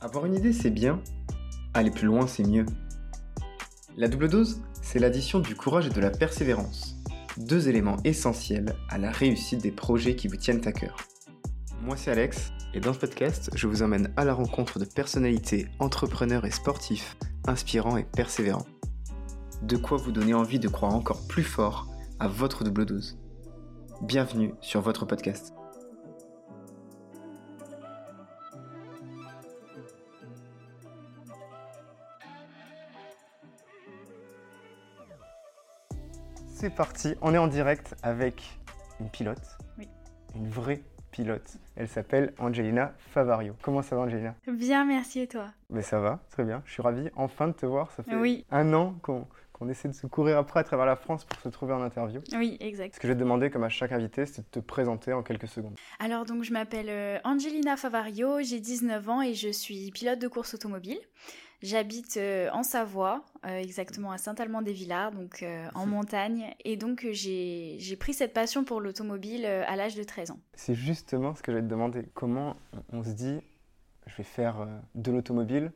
Avoir une idée, c'est bien. Aller plus loin, c'est mieux. La double dose, c'est l'addition du courage et de la persévérance. Deux éléments essentiels à la réussite des projets qui vous tiennent à cœur. Moi, c'est Alex, et dans ce podcast, je vous emmène à la rencontre de personnalités, entrepreneurs et sportifs, inspirants et persévérants. De quoi vous donner envie de croire encore plus fort à votre double dose. Bienvenue sur votre podcast. C'est parti, on est en direct avec une pilote. Oui. Une vraie pilote. Elle s'appelle Angelina Favario. Comment ça va Angelina? Bien, merci et toi? Mais ça va, très bien. Je suis ravi enfin de te voir. Ça fait Oui. un an qu'on qu'on essaie de se courir après à travers la France pour se trouver en interview. Oui, exact. Ce que je vais te demander, comme à chaque invité, c'est de te présenter en quelques secondes. Alors donc je m'appelle euh, Angelina Favario, j'ai 19 ans et je suis pilote de course automobile. J'habite euh, en Savoie, euh, exactement à Saint-Alban-des-Villars, donc en montagne. Et donc j'ai j'ai pris cette passion pour l'automobile à l'âge de 13 ans. C'est justement ce que je vais te demander. Comment on se dit, je vais faire de l'automobile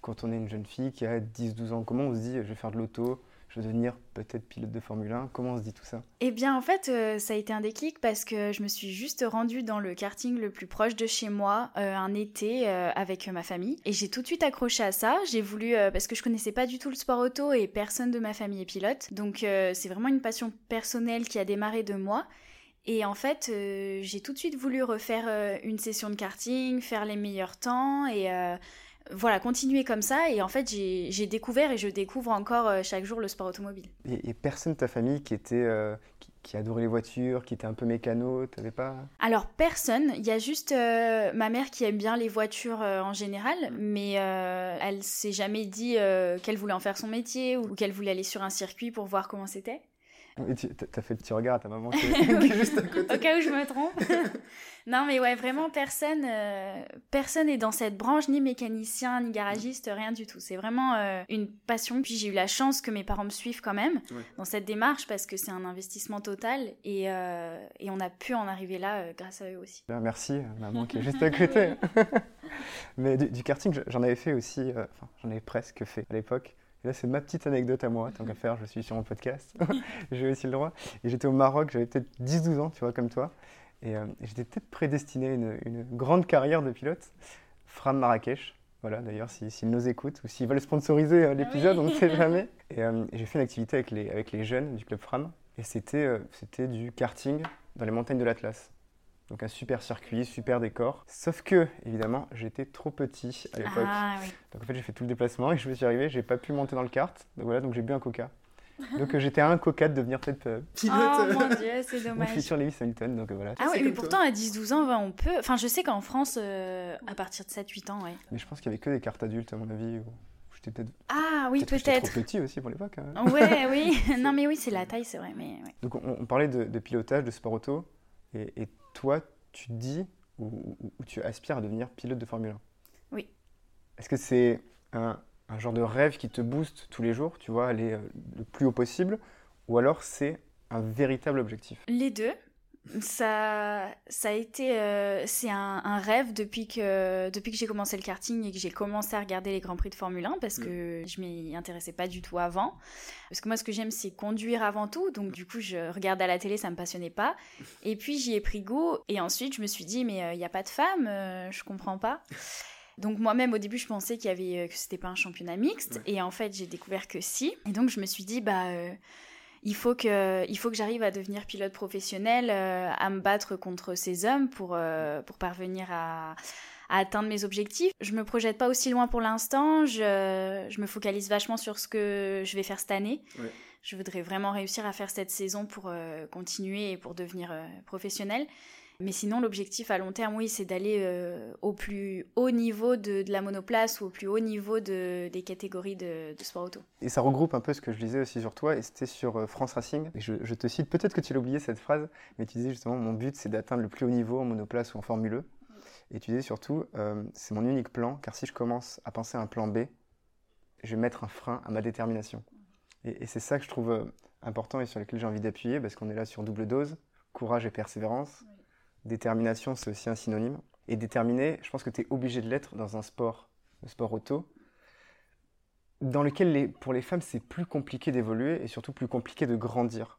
quand on est une jeune fille qui a 10-12 ans? Comment on se dit, je vais faire de l'auto, je vais devenir peut-être pilote de Formule 1 Comment on se dit tout ça? Eh bien, en fait, euh, ça a été un déclic parce que je me suis juste rendue dans le karting le plus proche de chez moi euh, un été euh, avec ma famille. Et j'ai tout de suite accroché à ça. J'ai voulu, parce que je connaissais pas du tout le sport auto et personne de ma famille est pilote. Donc, c'est vraiment une passion personnelle qui a démarré de moi. Et en fait, j'ai tout de suite voulu refaire une session de karting, faire les meilleurs temps et voilà, continuer comme ça. Et en fait, j'ai découvert et je découvre encore euh, chaque jour le sport automobile. Et, et personne de ta famille qui était euh, qui, qui adorait les voitures, qui était un peu mécano, t'avais pas? Alors personne, il y a juste euh, ma mère qui aime bien les voitures euh, en général, mais elle s'est jamais dit qu'elle voulait en faire son métier ou qu'elle voulait aller sur un circuit pour voir comment c'était. Et tu as fait le petit regard à ta maman qui est, qui est juste à côté. Au cas où je me trompe. non mais ouais, vraiment personne, euh, personne est dans cette branche, ni mécanicien, ni garagiste, rien du tout. C'est vraiment euh, une passion. Puis j'ai eu la chance que mes parents me suivent quand même Ouais. dans cette démarche parce que c'est un investissement total et, euh, et on a pu en arriver là euh, grâce à eux aussi. Bien, Merci, maman qui est juste à côté. Mais du, du karting, je- j'en avais fait aussi, enfin, j'en avais presque fait à l'époque. Et là, c'est ma petite anecdote à moi, tant qu'à faire, je suis sur mon podcast. J'ai aussi le droit. Et j'étais au Maroc, j'avais peut-être 10-12 ans, tu vois, comme toi. Et, euh, et j'étais peut-être prédestiné à une, une grande carrière de pilote. Fram Marrakech, voilà, d'ailleurs, s'ils si, nous écoutent ou s'ils veulent sponsoriser euh, l'épisode, Oui. on ne sait jamais. Et euh, j'ai fait une activité avec les, avec les jeunes du club Fram. Et c'était du karting dans les montagnes de l'Atlas. Donc un super circuit, super décor. Sauf que, évidemment, j'étais trop petit à l'époque. Ah oui. Donc en fait, j'ai fait tout le déplacement et je me suis arrivé, j'ai pas pu monter dans le kart. Donc voilà, donc j'ai bu un coca. Donc euh, j'étais à un coca de devenir peut-être euh, pilote Oh mon dieu, c'est mon dommage. futur Lewis Hamilton. Donc euh, voilà. Ah oui, mais pourtant à 10-12 ans, on peut. Enfin, je sais qu'en France, euh, à partir de 7-8 ans, ouais. Mais je pense qu'il y avait que des cartes adultes à mon avis. Ou... J'étais peut-être Ah oui, peut-être peut-être. trop petit aussi pour l'époque. hein. Ouais, oui. non, mais oui, c'est la taille, c'est vrai. Mais ouais. Donc on, on parlait de, de pilotage, de sport auto. Et, et toi, tu dis ou, ou- ou tu aspires à devenir pilote de Formule 1 Oui. Est-ce que c'est un, un genre de rêve qui te booste tous les jours, tu vois, aller euh, le plus haut possible Ou alors c'est un véritable objectif? Les deux. Ça, ça a été, euh, c'est un, un rêve depuis que, depuis que j'ai commencé le karting et que j'ai commencé à regarder les grands prix de Formule 1 parce que je m'y intéressais pas du tout avant. Parce que moi, ce que j'aime, c'est conduire avant tout. Donc, du coup, je regarde à la télé, ça me passionnait pas. Et puis, j'y ai pris goût. Et ensuite, je me suis dit, mais il n'y a pas de femmes, euh, je comprends pas. Donc moi-même au début je pensais qu'il y avait euh, que c'était pas un championnat mixte Ouais. et en fait j'ai découvert que si et donc je me suis dit bah euh, il faut que il faut que j'arrive à devenir pilote professionnel euh, à me battre contre ces hommes pour euh, pour parvenir à à atteindre mes objectifs. Je me projette pas aussi loin pour l'instant, je, je me focalise vachement sur ce que je vais faire cette année. Ouais. Je voudrais vraiment réussir à faire cette saison pour euh, continuer et pour devenir professionnel. Mais sinon, l'objectif à long terme, oui, c'est d'aller euh, au plus haut niveau de, la monoplace ou au plus haut niveau de, des catégories de, sport auto. Et ça regroupe un peu ce que je disais aussi sur toi, et c'était sur euh, France Racing. Je, te cite, peut-être que tu l'as oublié cette phrase, mais tu disais justement, mon but c'est d'atteindre le plus haut niveau en monoplace ou en Formule E. Et tu disais surtout, euh, c'est mon unique plan, car si je commence à penser à un plan B, je vais mettre un frein à ma détermination. Et, c'est ça que je trouve importants et sur lesquels j'ai envie d'appuyer parce qu'on est là sur double dose, courage et persévérance. Détermination, c'est aussi un synonyme. Et déterminé, je pense que tu es obligé de l'être dans un sport, le sport auto, dans lequel pour les femmes c'est plus compliqué d'évoluer et surtout plus compliqué de grandir.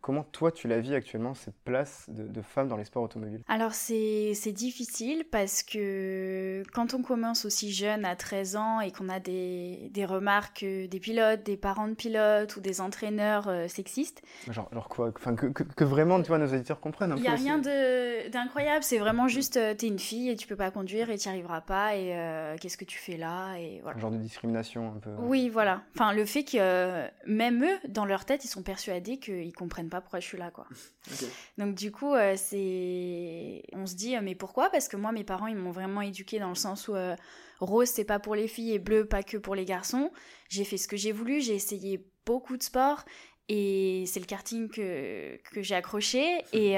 Comment toi tu la vis actuellement, cette place de, femme dans les sports automobiles? Alors c'est difficile parce que quand on commence aussi jeune à 13 ans et qu'on a des, des, remarques des pilotes, des parents de pilotes ou des entraîneurs euh, sexistes. Genre, genre quoi? Enfin, que, que, vraiment tu vois, nos auditeurs comprennent Il n'y a rien d'incroyable, c'est vraiment juste euh, t'es une fille et tu peux pas conduire et tu n'y arriveras pas et euh, qu'est-ce que tu fais là et voilà. Un genre de discrimination un peu. Oui, voilà. Enfin le fait que même eux, dans leur tête, ils sont persuadés qu'ils comprennent pas pourquoi je suis là, quoi. Donc du coup, euh, c'est, on se dit, euh, mais pourquoi? Parce que moi, mes parents, ils m'ont vraiment éduqué dans le sens où euh, rose, c'est pas pour les filles et bleu, pas que pour les garçons. J'ai fait ce que j'ai voulu, j'ai essayé beaucoup de sports et c'est le karting que, que j'ai accroché. Et,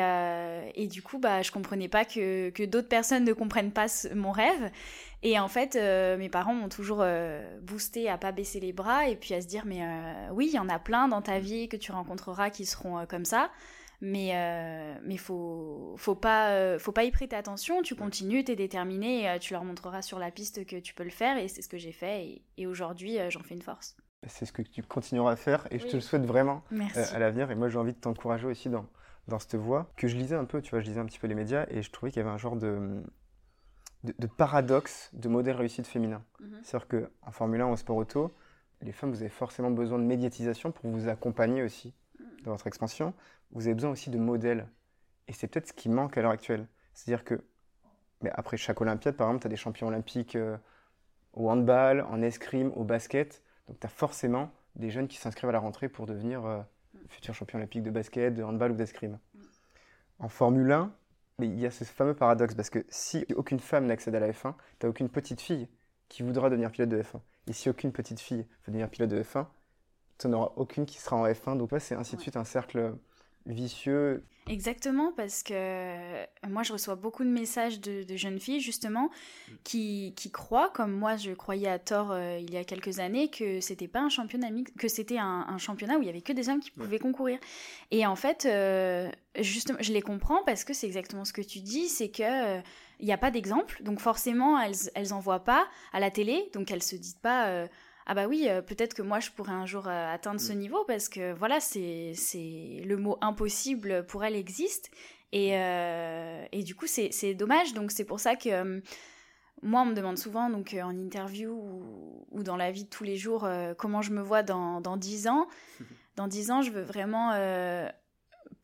et, du coup bah je comprenais pas que, que d'autres personnes ne comprennent pas mon rêve. Et en fait, euh, mes parents m'ont toujours euh, boosté à pas baisser les bras et puis à se dire mais euh, oui, il y en a plein dans ta vie que tu rencontreras qui seront comme ça, mais mais faut faut pas faut pas y prêter attention. Tu continues, tu es déterminé, tu leur montreras sur la piste que tu peux le faire. Et c'est ce que j'ai fait. Et, aujourd'hui j'en fais une force. C'est ce que tu continueras à faire et je te le souhaite vraiment à l'avenir et moi j'ai envie de t'encourager aussi dans dans cette voie que je lisais un peu, tu vois, je lisais un petit peu les médias et je trouvais qu'il y avait un genre de de, paradoxe de modèle réussite féminin. Mhm. C'est-à-dire qu'en Formule 1 ou en sport auto, les femmes, vous avez forcément besoin de médiatisation pour vous accompagner aussi dans votre expansion. Vous avez besoin aussi de modèles. Et c'est peut-être ce qui manque à l'heure actuelle. C'est-à-dire que, mais après chaque Olympiade, par exemple, tu as des champions olympiques euh, au handball, en escrime, au basket. Donc tu as forcément des jeunes qui s'inscrivent à la rentrée pour devenir euh, futurs champions olympiques de basket, de handball ou d'escrime. En Formule 1, mais il y a ce fameux paradoxe parce que si aucune femme n'accède à la F1, tu n'as aucune petite fille qui voudra devenir pilote de F1. Et si aucune petite fille veut devenir pilote de F1, tu n'en auras aucune qui sera en F1. Donc, c'est ainsi de suite un cercle vicieux. Exactement, parce que euh, moi je reçois beaucoup de messages de, jeunes filles justement mm. qui, qui, croient, comme moi je croyais à tort euh, il y a quelques années, que c'était pas un championnat que c'était un, championnat où il y avait que des hommes qui pouvaient concourir. Et en fait, euh, justement, je les comprends parce que c'est exactement ce que tu dis, c'est que il n'y a pas d'exemple, donc forcément elles elles en voient pas à la télé, donc elles se disent pas ah bah oui, euh, peut-être que moi je pourrais un jour euh, atteindre ce mm. niveau parce que voilà, c'est le mot impossible pour elle existe et, euh, et du coup c'est dommage. Donc c'est pour ça que moi on me demande souvent donc en interview ou, ou, dans la vie de tous les jours comment je me vois dans, dans 10 ans. Dans 10 ans, je veux vraiment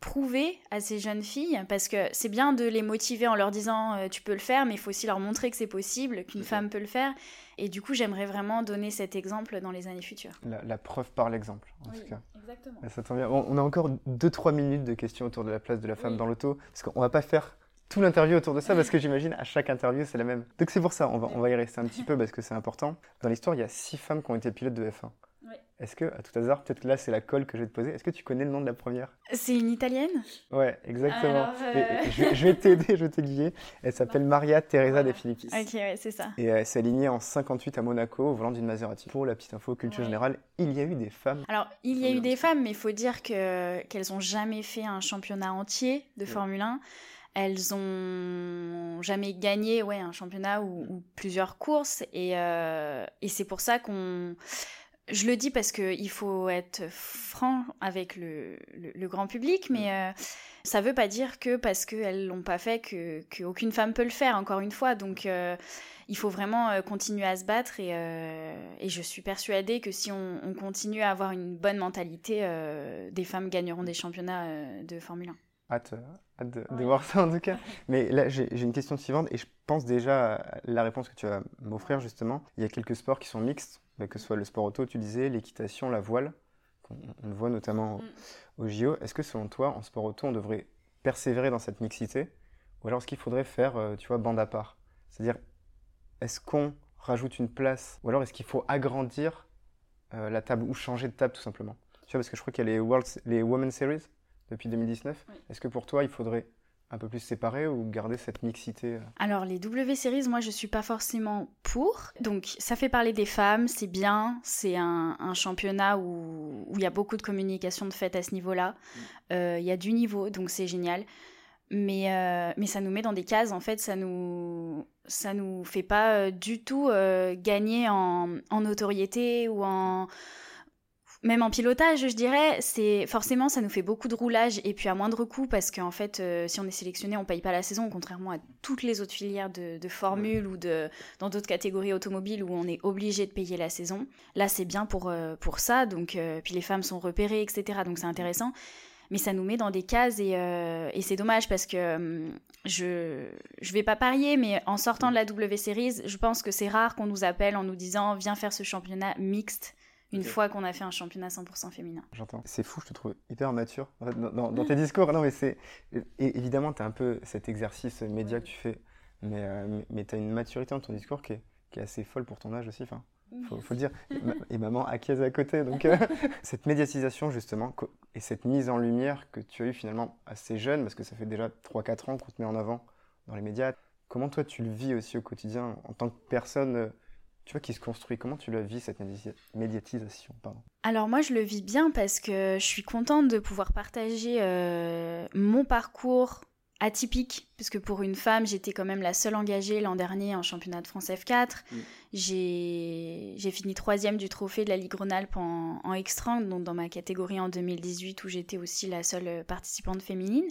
prouver à ces jeunes filles, parce que c'est bien de les motiver en leur disant euh, tu peux le faire, mais il faut aussi leur montrer que c'est possible, qu'une femme peut le faire. Et du coup, j'aimerais vraiment donner cet exemple dans les années futures. La, preuve par l'exemple, en tout cas. Exactement. Ça bien. On, a encore 2-3 minutes de questions autour de la place de la femme dans l'auto, parce qu'on va pas faire tout l'interview autour de ça, parce que j'imagine à chaque interview, c'est la même. Donc c'est pour ça, on va, on va y rester un petit peu, parce que c'est important. Dans l'histoire, il y a 6 femmes qui ont été pilotes de F1. Est-ce que, à tout hasard, peut-être que là c'est la colle que je vais te poser, est-ce que tu connais le nom de la première? C'est une italienne? Ouais, exactement. Euh, je, vais t'aider, je vais t'aiguiller. Elle s'appelle Maria Teresa De Filippis. Ok, ouais, c'est ça. Et elle s'est alignée en 58 à Monaco au volant d'une Maserati. Pour la petite info, culture générale, il y a eu des femmes. Alors, il y a eu des femmes, mais il faut dire que, qu'elles n'ont jamais fait un championnat entier de Formule 1 elles ont jamais gagné ouais, un championnat ou, plusieurs courses et, euh, et c'est pour ça qu'on je le dis parce qu'il faut être franc avec le, grand public, mais mm. euh, ça ne veut pas dire que parce qu'elles l'ont pas fait, que qu'aucune femme peut le faire, encore une fois. Donc euh, il faut vraiment euh, continuer à se battre et, et, je suis persuadée que si on, continue à avoir une bonne mentalité, des femmes gagneront des championnats de Formule 1. Hâte, hâte de, voir ça en tout cas. Mais là, j'ai une question suivante et je pense déjà à la réponse que tu vas m'offrir justement. Il y a quelques sports qui sont mixtes que ce soit le sport auto, tu disais, l'équitation, la voile, on, le voit notamment au, mm. JO. Est-ce que selon toi, en sport auto, on devrait persévérer dans cette mixité? Ou alors est-ce qu'il faudrait faire, euh, tu vois, bande à part? C'est-à-dire, est-ce qu'on rajoute une place? Ou alors est-ce qu'il faut agrandir euh, la table ou changer de table tout simplement? Tu vois, parce que je crois qu'il y a les, World, les Women's Series depuis 2019. Est-ce que pour toi, il faudrait un peu plus séparés ou garder cette mixité euh Alors les W Series, moi je suis pas forcément pour. Donc ça fait parler des femmes, c'est bien. C'est un, championnat où il y a beaucoup de communication de fait à ce niveau-là. Mm. Euh, il y a du niveau, donc c'est génial. Mais, euh, mais ça nous met dans des cases, en fait, ça nous, ça nous fait pas du tout gagner en, en notoriété ou en même en pilotage, je dirais, c'est forcément ça nous fait beaucoup de roulage et puis à moindre coût parce qu'en fait, euh, si on est sélectionné, on paye pas la saison, contrairement à toutes les autres filières de, de formule ou de dans d'autres catégories automobiles où on est obligé de payer la saison. Là, c'est bien pour euh, pour ça. Donc, euh, puis les femmes sont repérées, etc. Donc c'est intéressant. Mais ça nous met dans des cases et, et c'est dommage parce que je je vais pas parier, mais en sortant de la W Series, je pense que c'est rare qu'on nous appelle en nous disant viens faire ce championnat mixte une fois qu'on a fait un championnat 100% féminin. J'entends. C'est fou, je te trouve hyper mature dans, tes discours. Non, mais c'est évidemment, tu as un peu cet exercice média que tu fais, mais, euh, mais tu as une maturité dans ton discours qui est, qui est, assez folle pour ton âge aussi. Enfin, faut, faut le dire. Et maman acquiesce à côté. Donc, euh, cette médiatisation, justement, et cette mise en lumière que tu as eu finalement assez jeune, parce que ça fait déjà 3-4 ans qu'on te met en avant dans les médias. Comment toi, tu le vis aussi au quotidien en tant que personne euh, tu vois, qui se construit. Comment tu la vis, cette médiatisation pardon? Alors moi, je le vis bien parce que je suis contente de pouvoir partager euh, mon parcours atypique, puisque pour une femme, j'étais quand même la seule engagée l'an dernier en championnat de France F4. Mm. J'ai fini troisième du trophée de la Ligue Rhône-Alpes en, en extra, donc dans ma catégorie en 2018, où j'étais aussi la seule participante féminine.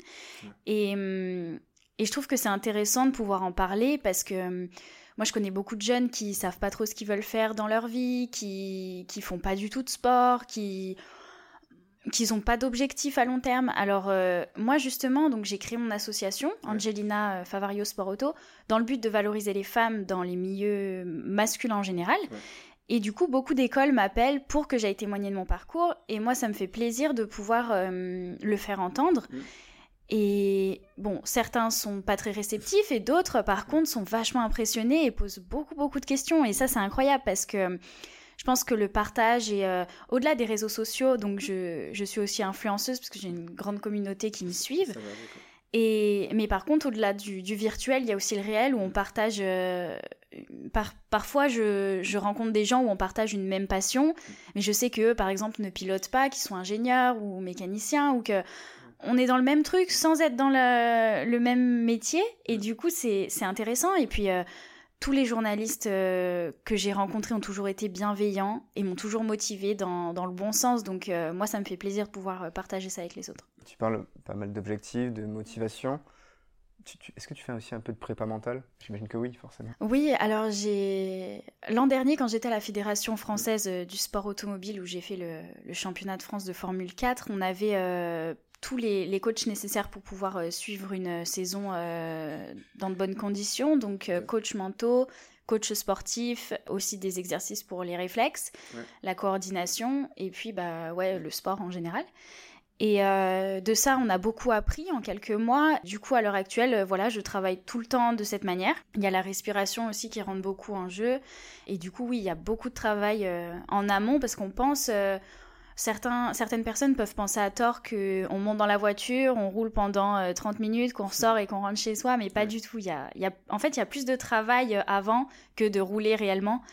Et, hum, et je trouve que c'est intéressant de pouvoir en parler parce que hum, moi, je connais beaucoup de jeunes qui savent pas trop ce qu'ils veulent faire dans leur vie, qui qui font pas du tout de sport, qui qui n'ont pas d'objectif à long terme. Alors euh, moi justement, donc j'ai créé mon association Angelina euh, Favario Sport Auto dans le but de valoriser les femmes dans les milieux masculins en général. Et du coup, beaucoup d'écoles m'appellent pour que j'aille témoigner de mon parcours. Et moi, ça me fait plaisir de pouvoir euh, le faire entendre. Et bon, certains sont pas très réceptifs et d'autres, par contre, sont vachement impressionnés et posent beaucoup, beaucoup de questions. Et ça, c'est incroyable parce que je pense que le partage est euh, au-delà des réseaux sociaux. Donc, je, je, suis aussi influenceuse parce que j'ai une grande communauté qui me suivent. et, mais par contre, au-delà du, du, virtuel, il y a aussi le réel où on partage. Euh, par, parfois, je, je, rencontre des gens où on partage une même passion, mais je sais qu'eux, par exemple, ne pilotent pas, qu'ils sont ingénieurs ou mécaniciens ou que on est dans le même truc sans être dans le, même métier. Et du coup, c'est intéressant. Et puis, euh, tous les journalistes euh, que j'ai rencontrés ont toujours été bienveillants et m'ont toujours motivé dans, le bon sens. Donc, euh, moi, ça me fait plaisir de pouvoir partager ça avec les autres. Tu parles pas mal d'objectifs, de motivation. Est-ce que tu fais aussi un peu de prépa mentale? J'imagine que oui, forcément. Oui, alors j'ai. L'an dernier, quand j'étais à la Fédération française du sport automobile, où j'ai fait le, championnat de France de Formule 4, on avait tous les, coachs nécessaires pour pouvoir euh, suivre une saison euh, dans de bonnes conditions. Donc, euh, coach mentaux, coach sportif, aussi des exercices pour les réflexes, la coordination et puis bah ouais le sport en général. Et de ça, on a beaucoup appris en quelques mois. Du coup, à l'heure actuelle, voilà, je travaille tout le temps de cette manière. Il y a la respiration aussi qui rentre beaucoup en jeu. Et du coup, oui, il y a beaucoup de travail en amont parce qu'on pense Certains, certaines personnes peuvent penser à tort qu'on monte dans la voiture, on roule pendant 30 euh, minutes, qu'on sort et qu'on rentre chez soi, mais pas du tout. Il y a, il y a, en fait, il y a plus de travail euh, avant que de rouler réellement.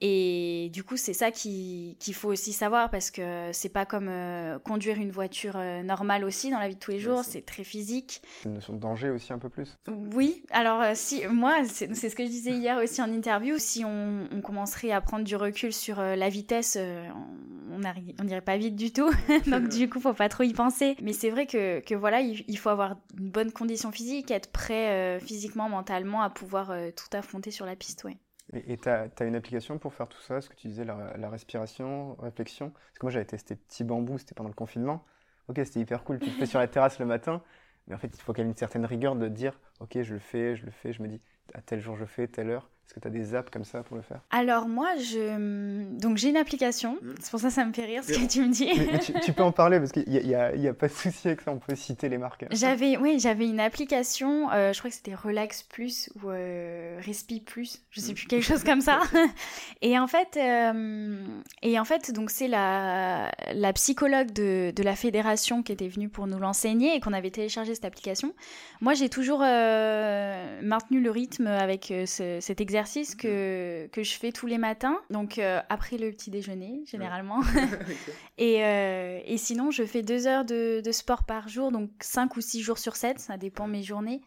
Et du coup, c'est ça qu'il faut aussi savoir parce que c'est pas comme euh, conduire une voiture euh, normale aussi dans la vie de tous les jours, c'est très physique. Une notion de danger aussi un peu plus. Oui, alors euh, si moi, c'est ce que je disais hier aussi en interview, si on, commencerait à prendre du recul sur la vitesse, on n'irait pas vite du tout. Donc du coup, faut pas trop y penser. Mais c'est vrai que, que voilà, il, faut avoir une bonne condition physique, être prêt physiquement, mentalement à pouvoir tout affronter sur la piste, ouais. Et tu as, une application pour faire tout ça, ce que tu disais, la, respiration, réflexion? Parce que moi j'avais testé Petit Bambou, c'était pendant le confinement. Ok, c'était hyper cool, tu le fais sur la terrasse le matin, mais en fait il faut y ait une certaine rigueur de dire ok, je le fais, je le fais, je me dis à tel jour je fais, telle heure. Est-ce que tu as des apps comme ça pour le faire? Alors moi, je... donc j'ai une application, mmh. c'est pour ça que ça me fait rire ce que tu me dis. tu, peux en parler parce qu'il n'y a, a, pas de souci avec ça, on peut citer les marques. J'avais, oui, j'avais une application, euh, je crois que c'était Relax Plus ou euh, Respi Plus, je sais mmh. plus, quelque chose comme ça. et en fait, euh, et en fait donc c'est la, la psychologue de, de, la fédération qui était venue pour nous l'enseigner et qu'on avait téléchargé cette application. Moi, j'ai toujours maintenu le rythme avec cet exercice exercice que, que je fais tous les matins, donc euh, après le petit déjeuner généralement. et, euh, et, sinon, je fais deux heures de, de, sport par jour, donc cinq ou six jours sur sept, ça dépend mes journées.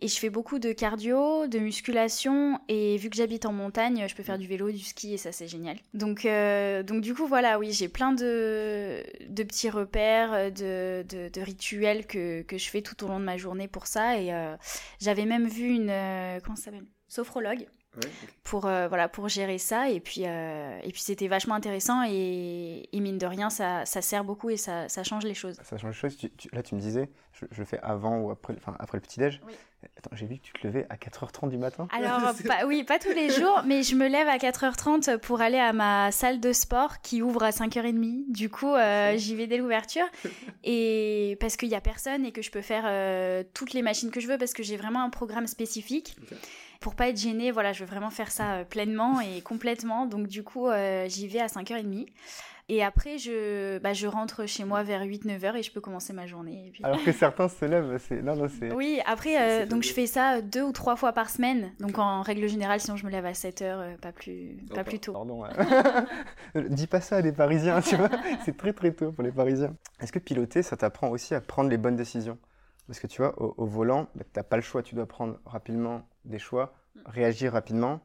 Et je fais beaucoup de cardio, de musculation, et vu que j'habite en montagne, je peux faire du vélo, du ski, et ça c'est génial. Donc, euh, donc du coup, voilà, oui, j'ai plein de, de petits repères, de, de, de, rituels que, que je fais tout au long de ma journée pour ça. Et j'avais même vu une... comment ça s'appelle? Sophrologue pour euh, voilà pour gérer ça. Et puis euh, et puis c'était vachement intéressant et, mine de rien ça, ça, sert beaucoup et ça, ça, change les choses. Ça change les choses. Là tu me disais je, le fais avant ou après enfin après le petit déj Attends, j'ai vu que tu te levais à 4h30 du matin. Alors, oui, pas tous les jours, mais je me lève à 4h30 pour aller à ma salle de sport qui ouvre à 5h30. Du coup, euh, j'y vais dès l'ouverture. Et parce qu'il n'y a personne et que je peux faire toutes les machines que je veux parce que j'ai vraiment un programme spécifique pour pas être gênée, voilà, je veux vraiment faire ça euh, pleinement et complètement. Donc du coup, euh, j'y vais à 5h30. Et après, je, bah, je rentre chez moi vers 8-9h et je peux commencer ma journée. Alors que certains se lèvent, c'est... Non, non, c'est... Oui, après, euh, donc je fais ça deux ou trois fois par semaine. Donc en règle générale, sinon je me lève à 7h, pas plus, pas plus tôt. Pardon. Dis pas ça à des Parisiens, tu vois. c'est très très tôt pour les Parisiens. Est-ce que piloter, ça t'apprend aussi à prendre les bonnes décisions? Parce que tu vois, au, volant, bah, tu n'as pas le choix, tu dois prendre rapidement des choix, réagir rapidement.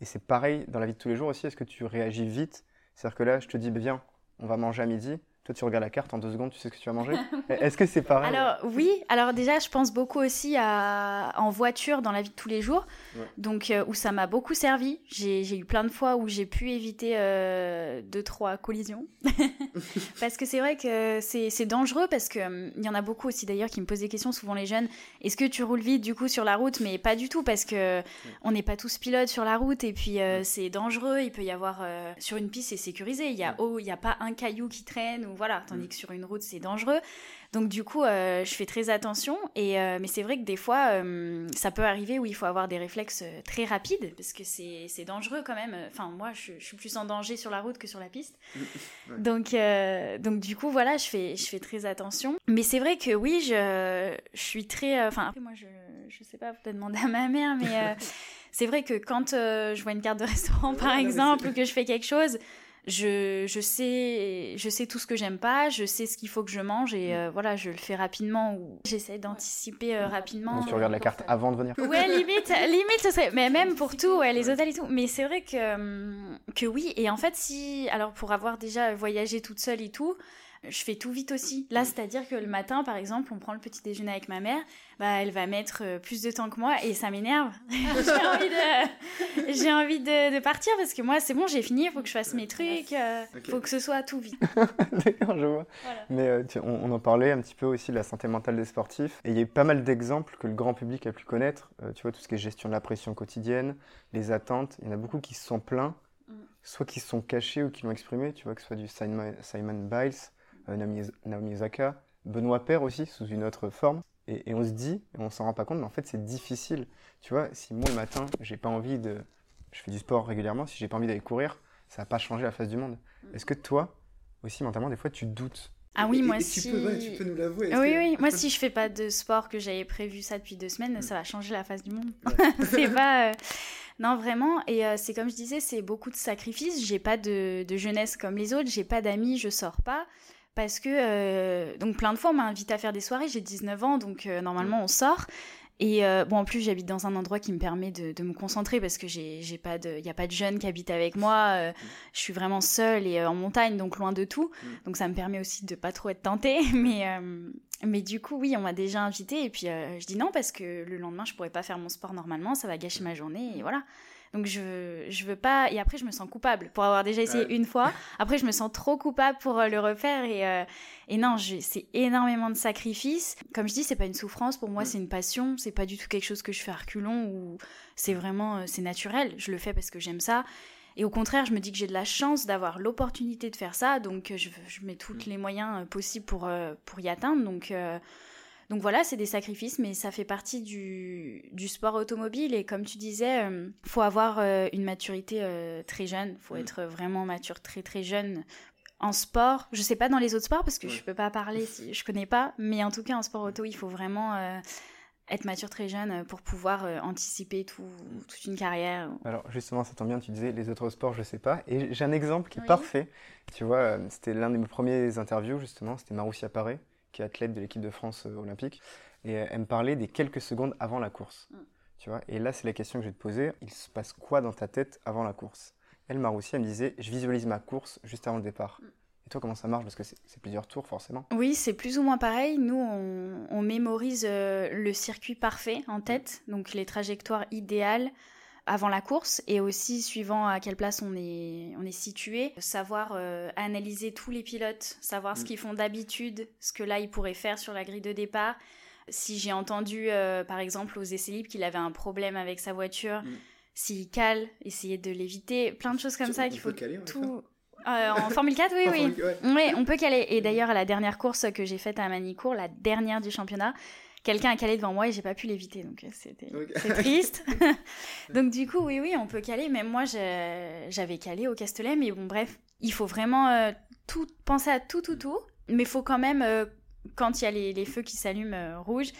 Et c'est pareil dans la vie de tous les jours aussi. Est-ce que tu réagis vite? C'est-à-dire que là, je te dis, viens, on va manger à midi. Toi, tu regardes la carte en deux secondes, tu sais ce que tu vas manger. Est-ce que c'est pareil Alors oui, alors déjà, je pense beaucoup aussi à en voiture dans la vie de tous les jours, donc euh, où ça m'a beaucoup servi. J'ai eu plein de fois où j'ai pu éviter euh, deux trois collisions, parce que c'est vrai que c'est dangereux parce que hum, il y en a beaucoup aussi d'ailleurs qui me posent des questions, souvent les jeunes. Est-ce que tu roules vite du coup sur la route? Mais pas du tout parce que on n'est pas tous pilotes sur la route et puis euh, c'est dangereux. Il peut y avoir sur une piste c'est sécurisé. Il y a oh, il y a pas un caillou qui traîne voilà. Tandis mm. que sur une route, c'est dangereux. Donc du coup, euh, je fais très attention. Et euh, mais c'est vrai que des fois, euh, ça peut arriver où il faut avoir des réflexes très rapides parce que c'est dangereux quand même. Enfin, moi, je, suis plus en danger sur la route que sur la piste. Mm. Donc donc du coup, voilà, je fais je fais très attention. Mais c'est vrai que oui, je je suis très. Enfin, moi, je je sais pas, peut-être demander à ma mère, mais c'est vrai que quand je vois une carte de restaurant, par exemple, ou que je fais quelque chose je, je, sais, je sais tout ce que j'aime pas, je sais ce qu'il faut que je mange et mm. euh, voilà, je le fais rapidement ou j'essaie d'anticiper euh, rapidement. tu regardes la carte avant de venir Ouais, limite, limite ce serait, mais même pour tout, ouais, les hôtels et tout. Mais c'est vrai que, hum, que oui, et en fait, si, alors pour avoir déjà voyagé toute seule et tout, je fais tout vite aussi. Là, c'est-à-dire que le matin, par exemple, on prend le petit déjeuner avec ma mère, bah, elle va mettre euh, plus de temps que moi et ça m'énerve. j'ai envie, de, j'ai envie de, partir parce que moi, c'est bon, j'ai fini, il faut que je fasse mes trucs, il euh, faut que ce soit tout vite. D'accord, je vois. Mais euh, on, en parlait un petit peu aussi de la santé mentale des sportifs et il y a eu pas mal d'exemples que le grand public a pu connaître. tu vois, tout ce qui est gestion de la pression quotidienne, les attentes, il y en a beaucoup qui se sont plaints mm. soit qui se sont cachés ou qui l'ont exprimé, tu vois, que ce soit du Simon, Biles, euh, Naomi Osaka, Benoît Père aussi, sous une autre forme. Et, on se dit, et on s'en rend pas compte, mais en fait c'est difficile. Tu vois, si moi le matin, j'ai pas envie de... Je fais du sport régulièrement, si j'ai pas envie d'aller courir, ça va pas changer la face du monde. Mm. Est-ce que toi, aussi mentalement, des fois tu doutes? Ah oui, moi si. Tu peux, tu peux nous l'avouer. Oui, oui. Moi, si je fais pas de sport, que j'avais prévu ça depuis deux semaines, mm. ça va changer la face du monde. c'est pas. Euh, non, vraiment. Et euh, c'est comme je disais, c'est beaucoup de sacrifices. J'ai pas de, de, jeunesse comme les autres. J'ai pas d'amis. Je sors pas parce que euh, donc plein de fois on m'a invité à faire des soirées, j'ai 19 ans donc euh, normalement on sort et euh, bon en plus j'habite dans un endroit qui me permet de, me concentrer parce que j'ai pas de il y a pas de jeunes qui habitent avec moi, je suis vraiment seule et en montagne donc loin de tout. Donc ça me permet aussi de pas trop être tentée mais mais du coup oui, on m'a déjà invité et puis je dis non parce que le lendemain je pourrais pas faire mon sport normalement, ça va gâcher ma journée et voilà. Donc je, je veux pas. Et après, je me sens coupable pour avoir déjà essayé une fois. Après, je me sens trop coupable pour euh, le refaire. Et, euh, et non, c'est énormément de sacrifices. Comme je dis, c'est pas une souffrance. Pour moi, mm. c'est une passion. C'est pas du tout quelque chose que je fais à reculons ou c'est vraiment. Euh, c'est naturel. Je le fais parce que j'aime ça. Et au contraire, je me dis que j'ai de la chance d'avoir l'opportunité de faire ça. Donc je, je mets tous mm. les moyens possibles pour, pour y atteindre. Donc. Donc voilà, c'est des sacrifices, mais ça fait partie du, sport automobile. Et comme tu disais, il euh, faut avoir euh, une maturité euh, très jeune. Il faut mm. être vraiment mature très très jeune en sport. Je sais pas dans les autres sports parce que je peux pas parler si je connais pas. Mais en tout cas, en sport auto, il faut vraiment être mature très jeune pour pouvoir anticiper toute une carrière. Alors justement, ça tombe bien, tu disais les autres sports, je sais pas. Et j'ai un exemple qui est parfait. Tu vois, c'était l'un de mes premiers interviews justement, c'était Maroussia Paré qui est athlète de l'équipe de France euh, olympique, et elle me parlait des quelques secondes avant la course. Mm. Tu vois et là, c'est la question que je vais te poser. Il se passe quoi dans ta tête avant la course? Elle, Maroussia, elle me disait, je visualise ma course juste avant le départ. Mm. Et toi, comment ça marche? Parce que c'est plusieurs tours, forcément. Oui, c'est plus ou moins pareil. Nous, on, mémorise euh, le circuit parfait en tête, donc les trajectoires idéales avant la course et aussi suivant à quelle place on est, on est situé, savoir euh, analyser tous les pilotes, savoir ce mm. qu'ils font d'habitude, ce que là ils pourraient faire sur la grille de départ. Si j'ai entendu euh, par exemple aux essais libres qu'il avait un problème avec sa voiture, mm. s'il cale, essayer de l'éviter, plein de choses comme ça qu'il faut tout. Euh, en Formule 4, oui, oui. oui. on peut caler. Et d'ailleurs, à la dernière course que j'ai faite à Manicourt, la dernière du championnat, quelqu'un a calé devant moi et j'ai pas pu l'éviter. Donc euh, c'était c'est triste. donc du coup, oui, oui, on peut caler. Même moi, j'avais calé au Castellet. Mais bon, bref, il faut vraiment euh, tout penser à tout, tout, tout. Mais il faut quand même, euh, quand il y a les, feux qui s'allument rouges,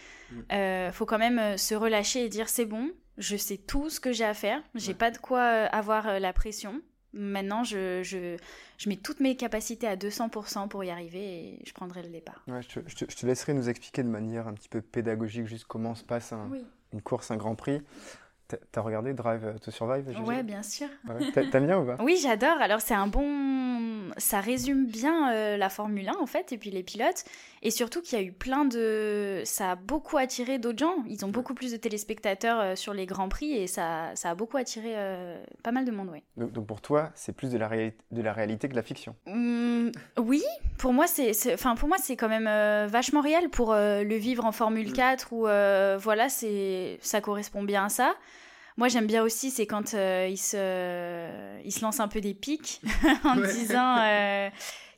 il faut quand même se relâcher et dire c'est bon, je sais tout ce que j'ai à faire. J'ai pas de quoi avoir la pression. Maintenant, je, je, je, mets toutes mes capacités à 200% pour y arriver et je prendrai le départ. Ouais, je, te, je, te, laisserai nous expliquer de manière un petit peu pédagogique juste comment se passe une course, un Grand Prix. T'as regardé Drive to Survive Ouais, bien sûr. T'aimes bien ou pas? Oui, j'adore. Alors, c'est un bon. Ça résume bien euh, la Formule 1, en fait, et puis les pilotes. Et surtout qu'il y a eu plein de. Ça a beaucoup attiré d'autres gens. Ils ont beaucoup plus de téléspectateurs euh, sur les Grands Prix et ça, ça a beaucoup attiré euh, pas mal de monde, oui. Donc, pour toi, c'est plus de la, de la réalité que de la fiction mmh, Oui, pour moi, c'est enfin, pour moi, c'est quand même vachement réel pour le vivre en Formule 4 mmh. où, voilà, ça correspond bien à ça. Moi, j'aime bien aussi, c'est quand euh, ils, se, ils se lancent un peu des pics en disant euh,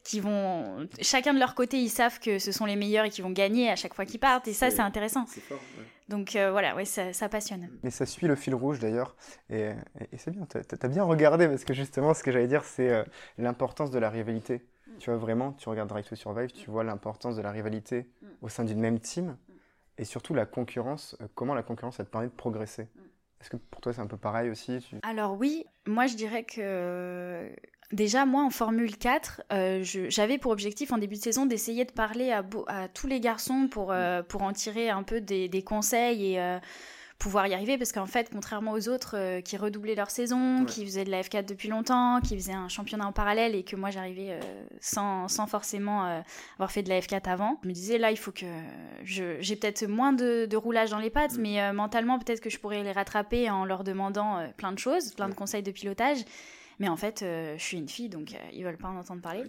qu'ils vont. Chacun de leur côté, ils savent que ce sont les meilleurs et qu'ils vont gagner à chaque fois qu'ils partent. Et ça, c'est intéressant. Fort, Donc euh, voilà, ouais, ça, ça, passionne. Mais ça suit le fil rouge d'ailleurs. Et, et, c'est bien, tu as, bien regardé parce que justement, ce que j'allais dire, c'est l'importance de la rivalité. Mm. Tu vois, vraiment, tu regardes Drive to Survive, tu vois l'importance de la rivalité mm. au sein d'une même team. Mm. Et surtout la concurrence, comment la concurrence, ça te permet de progresser. Est-ce que pour toi c'est un peu pareil aussi Alors oui, moi je dirais que déjà moi en Formule 4, euh, j'avais pour objectif en début de saison d'essayer de parler à, à, tous les garçons pour, euh, pour en tirer un peu des, des conseils et euh, pouvoir y arriver parce qu'en fait, contrairement aux autres euh, qui redoublaient leur saison, qui faisaient de la F4 depuis longtemps, qui faisaient un championnat en parallèle et que moi j'arrivais euh, sans, sans, forcément euh, avoir fait de la F4 avant, je me disais là, il faut que j'ai peut-être moins de, de, roulage dans les pattes, mm. mais mentalement, peut-être que je pourrais les rattraper en leur demandant plein de choses, plein de conseils de pilotage. Mais en fait, je suis une fille, donc ils veulent pas en entendre parler.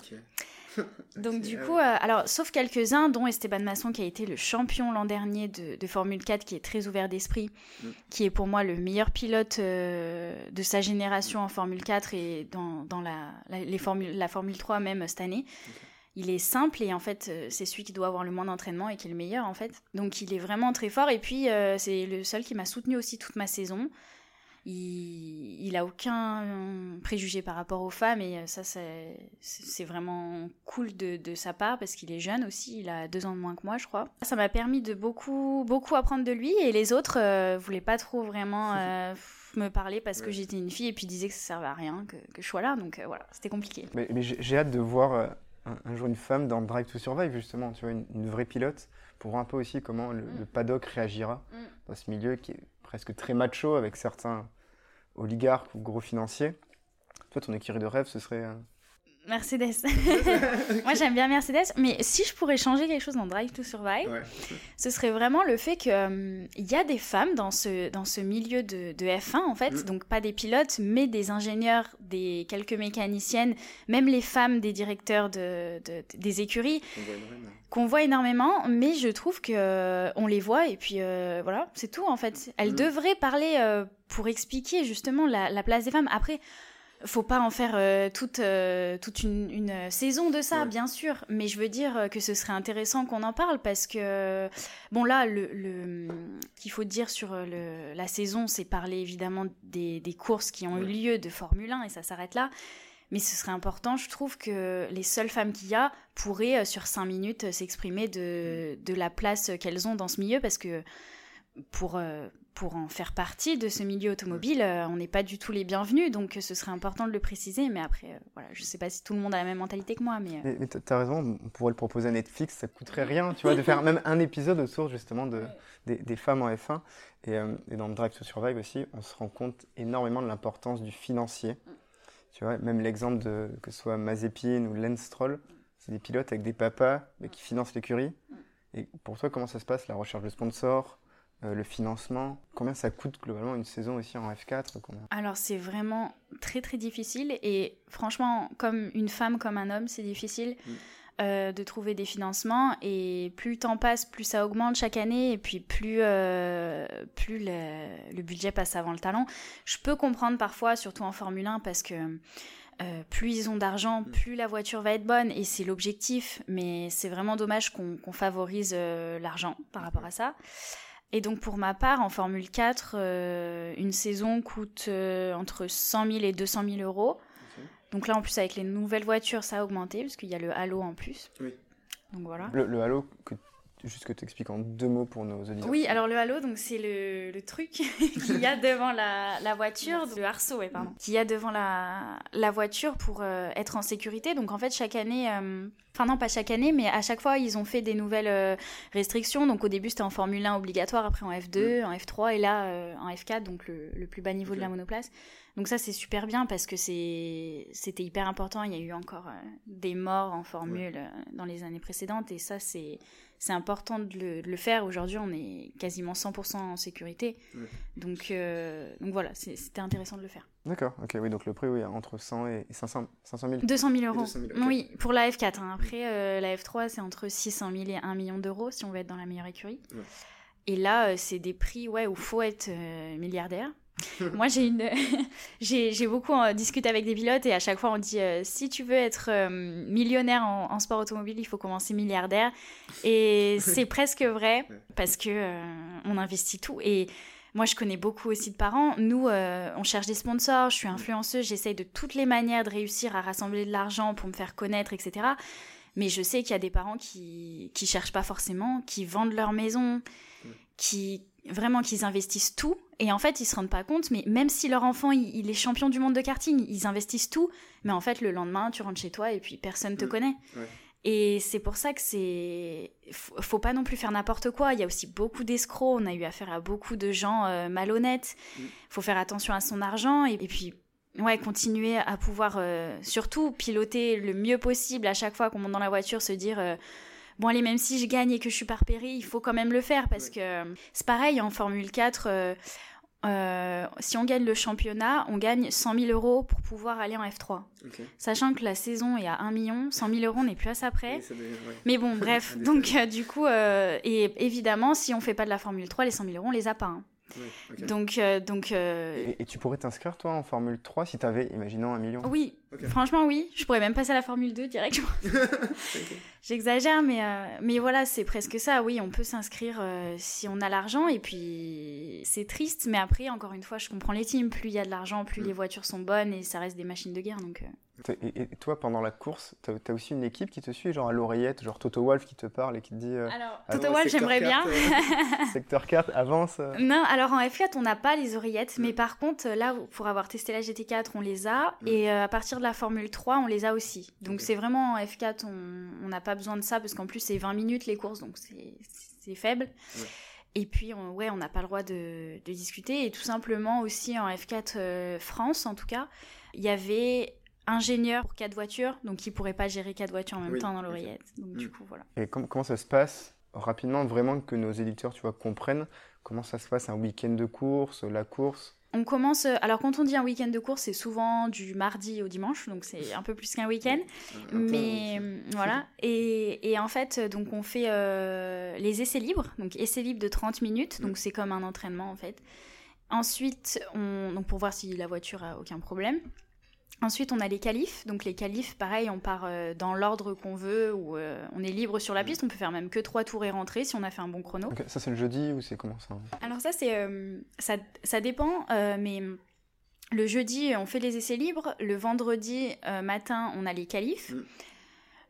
Donc du coup, euh, alors sauf quelques-uns, dont Esteban Masson qui a été le champion l'an dernier de, Formule 4, qui est très ouvert d'esprit, mm. qui est pour moi le meilleur pilote euh, de sa génération en Formule 4 et dans, dans la, la, les la Formule 3 même cette année. Il est simple et en fait euh, c'est celui qui doit avoir le moins d'entraînement et qui est le meilleur en fait. Donc il est vraiment très fort et puis c'est le seul qui m'a soutenu aussi toute ma saison il, il a aucun préjugé par rapport aux femmes et ça c'est vraiment cool de, sa part parce qu'il est jeune aussi, il a deux ans de moins que moi je crois. Ça m'a permis de beaucoup beaucoup apprendre de lui et les autres euh, voulaient pas trop vraiment euh, me parler parce que j'étais une fille et puis disaient que ça servait à rien que, que je sois là donc euh, voilà c'était compliqué. Mais, j'ai hâte de voir un, jour une femme dans Drive to Survive justement, tu vois une, vraie pilote pour voir un peu aussi comment le, mm. paddock réagira mm. dans ce milieu qui est presque très macho avec certains oligarque ou gros financier, toi, ton écurie de rêve, ce serait. Euh, Mercedes. Moi, j'aime bien Mercedes, mais si je pourrais changer quelque chose dans Drive to Survive, ce serait vraiment le fait qu'il il y a des femmes dans ce, dans ce milieu de, de F1, en fait, mm. donc pas des pilotes, mais des ingénieurs, des quelques mécaniciennes, même les femmes des directeurs de, de des écuries, qu'on voit, énormément, mais je trouve que euh, on les voit, et puis euh, voilà, c'est tout, en fait. Elles mm. devraient parler euh, pour expliquer justement la, la place des femmes. Après, faut pas en faire euh, toute, euh, toute une, saison de ça, bien sûr, mais je veux dire que ce serait intéressant qu'on en parle parce que, bon, là, le, le qu'il faut dire sur le, la saison, c'est parler évidemment des, des, courses qui ont eu lieu de Formule 1 et ça s'arrête là. Mais ce serait important, je trouve, que les seules femmes qu'il y a pourraient, euh, sur cinq minutes, s'exprimer de, mm. de la place qu'elles ont dans ce milieu parce que pour pour en faire partie de ce milieu automobile, euh, on n'est pas du tout les bienvenus, donc euh, ce serait important de le préciser. Mais après, euh, voilà, je ne sais pas si tout le monde a la même mentalité que moi. Mais, mais, tu as raison, on pourrait le proposer à Netflix, ça coûterait rien, tu vois, de faire même un épisode autour justement de, des, femmes en F1. Et, dans Drive to Survive aussi, on se rend compte énormément de l'importance du financier. Tu vois, même l'exemple de que ce soit Mazepin ou Lance Stroll, c'est des pilotes avec des papas mais qui financent l'écurie. Et pour toi, comment ça se passe, la recherche de sponsors? Euh, le financement Combien ça coûte globalement une saison aussi en F4 Alors c'est vraiment très très difficile et franchement comme une femme comme un homme c'est difficile mm. euh, de trouver des financements et plus le temps passe plus ça augmente chaque année et puis plus, euh, plus le, budget passe avant le talent. Je peux comprendre parfois surtout en Formule 1 parce que plus ils ont d'argent, mm. plus la voiture va être bonne, et c'est l'objectif, mais c'est vraiment dommage qu'on favorise l'argent par rapport à ça. Et donc pour ma part, en Formule 4, euh, une saison coûte euh, entre 100 000 et 200 000 euros. Donc là, en plus, avec les nouvelles voitures, ça a augmenté, parce qu'il y a le Halo en plus. Oui. Donc voilà. Le, le Halo que Juste que tu expliques en deux mots pour nos auditeurs. Oui, alors le halo, donc c'est le, le, truc qu'il y a devant la, la voiture, le arceau, ouais, pardon, qu'il y a devant la, la voiture pour euh, être en sécurité. Donc en fait, chaque année, euh, enfin non, pas chaque année, mais à chaque fois, ils ont fait des nouvelles euh, restrictions. Donc au début, c'était en Formule 1 obligatoire, après en F2, en F3 et là en F4, donc le, le plus bas niveau de la monoplace. Donc ça, c'est super bien parce que c'était hyper important. Il y a eu encore des morts en Formule dans les années précédentes et ça, c'est important de le, faire. Aujourd'hui, on est quasiment 100% en sécurité. Donc, euh, donc voilà, c'était intéressant de le faire. D'accord, ok, oui, donc le prix, oui, entre 100 et 500, 500 000 200 000 euros. Oui, pour la F4. Hein. Après, euh, la F3, c'est entre 600 000 et 1 million d'euros si on veut être dans la meilleure écurie. Et là, euh, c'est des prix ouais, où il faut être milliardaire. Moi, j'ai une, j'ai beaucoup euh, discuté avec des pilotes et à chaque fois on dit euh, si tu veux être euh, millionnaire en, sport automobile, il faut commencer milliardaire. Et c'est presque vrai parce que on investit tout. Et moi, je connais beaucoup aussi de parents. Nous, on cherche des sponsors. Je suis influenceuse. J'essaye de toutes les manières de réussir à rassembler de l'argent pour me faire connaître, etc. Mais je sais qu'il y a des parents qui qui cherchent pas forcément, qui vendent leur maison, qui vraiment qu'ils investissent tout. Et en fait ils se rendent pas compte mais même si leur enfant il, est champion du monde de karting ils investissent tout. Mais en fait le lendemain tu rentres chez toi et puis personne te mm. connaît. Et c'est pour ça que c'est faut pas non plus faire n'importe quoi. Il y a aussi beaucoup d'escrocs. On a eu affaire à beaucoup de gens euh, malhonnêtes. Il mm. faut faire attention à son argent et, puis ouais continuer à pouvoir euh, surtout piloter le mieux possible à chaque fois qu'on monte dans la voiture se dire euh, bon allez, même si je gagne et que je suis par péri, il faut quand même le faire parce que euh, c'est pareil en Formule 4. Euh, euh, si on gagne le championnat, on gagne 100 000 euros pour pouvoir aller en F3. Sachant que la saison est à 1 million, 100 000 euros, on n'est plus à ça près. Mais bon, bref. donc, du coup, et évidemment, si on fait pas de la Formule 3, les 100 000 euros, on les a pas. Hein. Donc, euh, donc euh, et, tu pourrais t'inscrire toi en Formule 3 si tu avais, imaginons, un million? Oui, franchement oui. Je pourrais même passer à la Formule 2 directement. J'exagère, mais, euh, mais voilà, c'est presque ça. Oui, on peut s'inscrire si on a l'argent. Et puis, c'est triste, mais après, encore une fois, je comprends les teams. Plus il y a de l'argent, plus mm. les voitures sont bonnes et ça reste des machines de guerre. Donc, et, toi, pendant la course, tu as, aussi une équipe qui te suit, genre à l'oreillette, genre Toto Wolf qui te parle et qui te dit. Euh, alors, Toto Wolf, j'aimerais bien. Euh, secteur 4, avance. Euh. Non, alors en F4, on n'a pas les oreillettes, mais par contre, là, pour avoir testé la GT4, on les a. Mm. Et à partir de la Formule 3, on les a aussi. Donc c'est vraiment en F4, on n'a pas besoin de ça parce qu'en plus, c'est 20 minutes les courses, donc c'est faible. Et puis, on, ouais, on n'a pas le droit de, de, discuter. Et tout simplement aussi en F4 France, en tout cas, il y avait ingénieur pour quatre voitures, donc il pourrait pas gérer quatre voitures en même temps dans l'oreillette. Donc du mm. coup, voilà. Et comment ça se passe rapidement, vraiment que nos éditeurs, tu vois, comprennent comment ça se passe un week-end de course, la course? On commence. Euh, alors, quand on dit un week-end de course, c'est souvent du mardi au dimanche, donc c'est un peu plus qu'un week-end. Mais euh, voilà. Et, en fait, donc on fait euh, les essais libres, donc essais libres de 30 minutes, donc c'est comme un entraînement en fait. Ensuite, on, donc pour voir si la voiture a aucun problème. Ensuite, on a les qualifs. Donc les qualifs, pareil, on part euh, dans l'ordre qu'on veut, ou euh, on est libre sur la piste. On peut faire même que trois tours et rentrer si on a fait un bon chrono. Ça, c'est le jeudi ou c'est comment ça? Alors ça, c'est euh, ça, ça, dépend, mais le jeudi, on fait les essais libres. Le vendredi matin, on a les qualifs. Mm.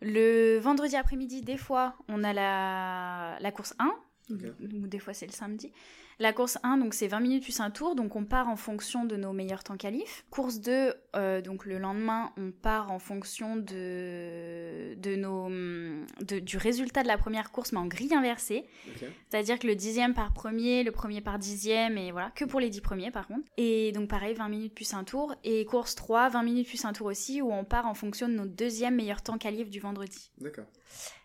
Le vendredi après-midi, des fois, on a la, la course 1. Ou des fois, c'est le samedi. La course 1, donc c'est 20 minutes plus un tour, donc on part en fonction de nos meilleurs temps qualifs. Course 2, euh, donc le lendemain, on part en fonction de, de nos, du résultat de la première course, mais en grille inversée. C'est-à-dire que le dixième par premier, le premier par dixième, et voilà, que pour les dix premiers par contre. Et donc pareil, 20 minutes plus un tour. Et course 3, 20 minutes plus un tour aussi, où on part en fonction de nos deuxième meilleurs temps qualifs du vendredi. D'accord.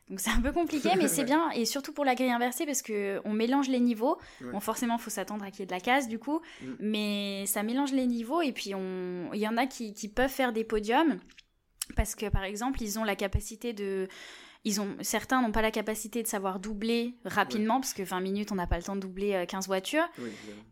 Donc c'est un peu compliqué, mais c'est bien, et surtout pour la grille inversée, parce que on mélange les niveaux. Bon, forcément, il faut s'attendre à qu'il y ait de la case, du coup, mm. mais ça mélange les niveaux, et puis il y en a qui peuvent faire des podiums, parce que, par exemple, ils ont la capacité de ils ont, certains n'ont pas la capacité de savoir doubler rapidement, parce que 20 minutes, on n'a pas le temps de doubler 15 euh, voitures.